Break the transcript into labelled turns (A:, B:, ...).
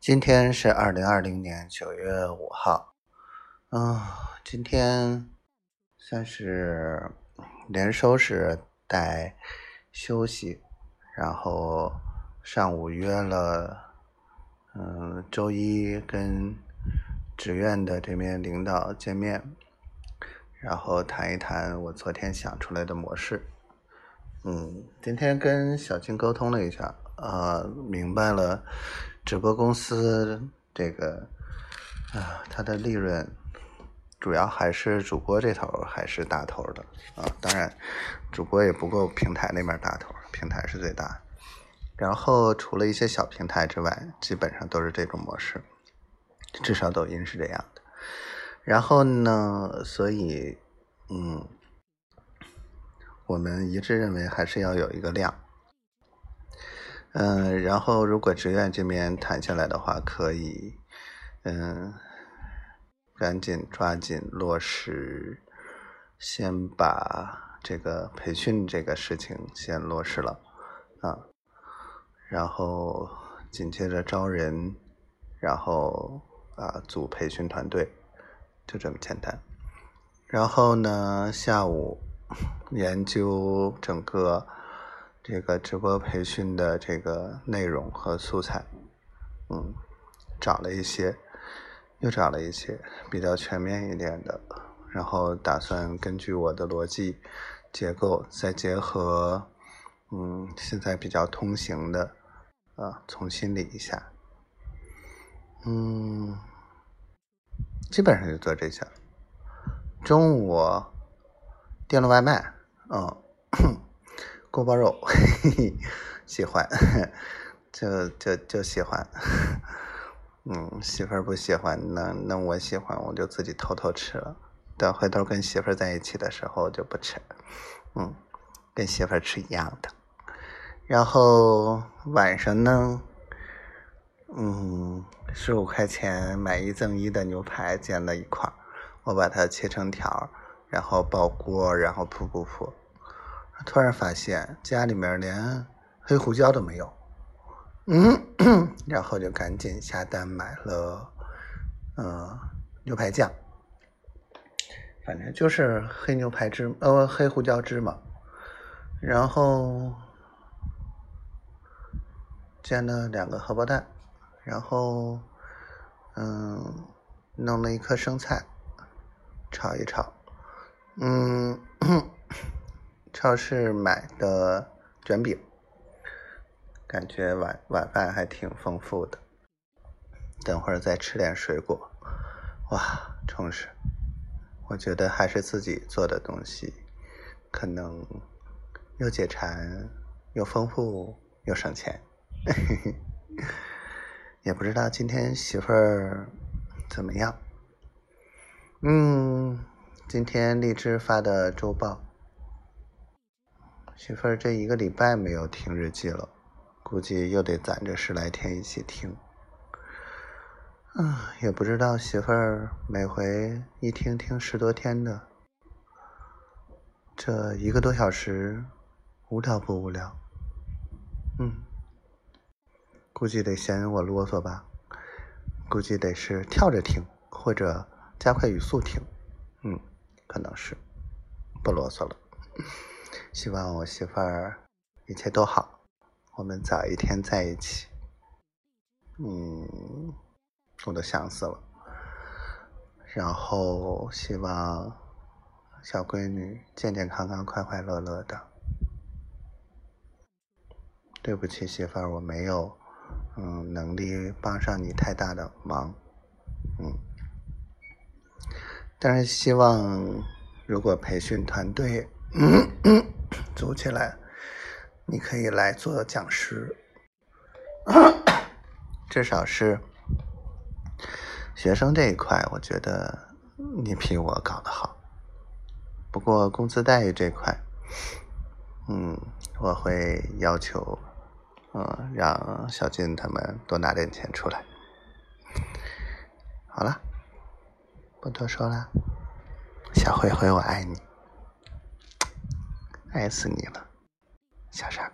A: 今天是二零二零年九月五号，嗯，今天算是连收拾带休息，然后上午约了，嗯，周一跟职院的这边领导见面，然后谈一谈我昨天想出来的模式。嗯，今天跟小静沟通了一下，呃，明白了。直播公司这个啊，它的利润主要还是主播这头还是大头的啊。当然，主播也不够平台那边大头，平台是最大。然后除了一些小平台之外，基本上都是这种模式，至少抖音是这样的。然后呢，所以嗯，我们一致认为还是要有一个量。嗯，然后如果职院这边谈下来的话，可以，嗯，赶紧抓紧落实，先把这个培训这个事情先落实了，啊，然后紧接着招人，然后啊组培训团队，就这么简单。然后呢，下午研究整个。这个直播培训的这个内容和素材，嗯，找了一些，又找了一些比较全面一点的，然后打算根据我的逻辑结构，再结合，嗯，现在比较通行的，啊，重新理一下，嗯，基本上就做这些。中午订了外卖，嗯。锅包肉，嘿嘿，喜欢，就就就喜欢，嗯，媳妇儿不喜欢，那那我喜欢，我就自己偷偷吃了。等回头跟媳妇儿在一起的时候，就不吃，嗯，跟媳妇儿吃一样的。然后晚上呢，嗯，十五块钱买一赠一的牛排煎了一块，我把它切成条，然后爆锅，然后噗噗噗。突然发现家里面连黑胡椒都没有，嗯，然后就赶紧下单买了，嗯，牛排酱，反正就是黑牛排汁，呃，黑胡椒汁嘛，然后煎了两个荷包蛋，然后嗯，弄了一颗生菜，炒一炒，嗯。超市买的卷饼，感觉晚晚饭还挺丰富的。等会儿再吃点水果，哇，充实！我觉得还是自己做的东西，可能又解馋，又丰富，又省钱。也不知道今天媳妇儿怎么样。嗯，今天荔枝发的周报。媳妇儿这一个礼拜没有听日记了，估计又得攒着十来天一起听。嗯，也不知道媳妇儿每回一听听十多天的，这一个多小时无聊不无聊？嗯，估计得嫌我啰嗦吧？估计得是跳着听或者加快语速听。嗯，可能是不啰嗦了。希望我媳妇儿一切都好，我们早一天在一起。嗯，我都想死了。然后希望小闺女健健康康、快快乐乐的。对不起，媳妇儿，我没有嗯能力帮上你太大的忙。嗯，但是希望如果培训团队。嗯嗯，组起来，你可以来做讲师，至少是学生这一块，我觉得你比我搞得好。不过工资待遇这块，嗯，我会要求，嗯，让小金他们多拿点钱出来。好了，不多说了，小灰灰，我爱你。爱死你了，小傻。